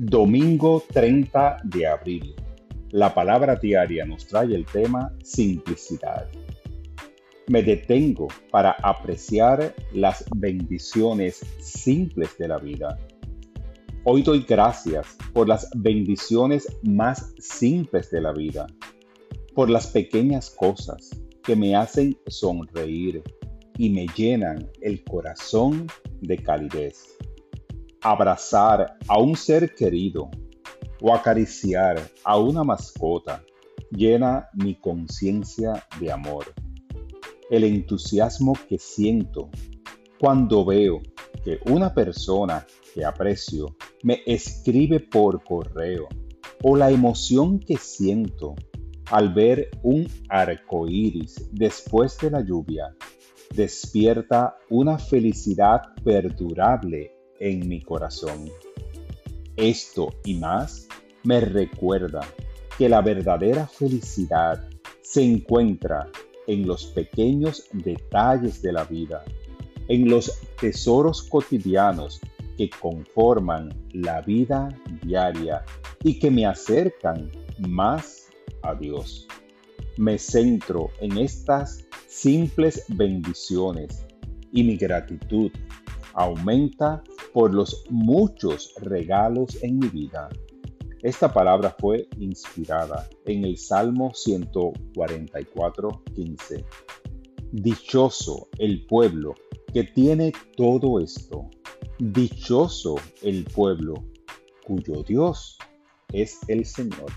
Domingo 30 de abril. La palabra diaria nos trae el tema simplicidad. Me detengo para apreciar las bendiciones simples de la vida. Hoy doy gracias por las bendiciones más simples de la vida, por las pequeñas cosas que me hacen sonreír y me llenan el corazón de calidez abrazar a un ser querido o acariciar a una mascota llena mi conciencia de amor. El entusiasmo que siento cuando veo que una persona que aprecio me escribe por correo o la emoción que siento al ver un arco iris después de la lluvia despierta una felicidad perdurable en mi corazón. Esto y más me recuerda que la verdadera felicidad se encuentra en los pequeños detalles de la vida, en los tesoros cotidianos que conforman la vida diaria y que me acercan más a Dios. Me centro en estas simples bendiciones y mi gratitud aumenta por los muchos regalos en mi vida. Esta palabra fue inspirada en el Salmo 144, 15. Dichoso el pueblo que tiene todo esto. Dichoso el pueblo cuyo Dios es el Señor.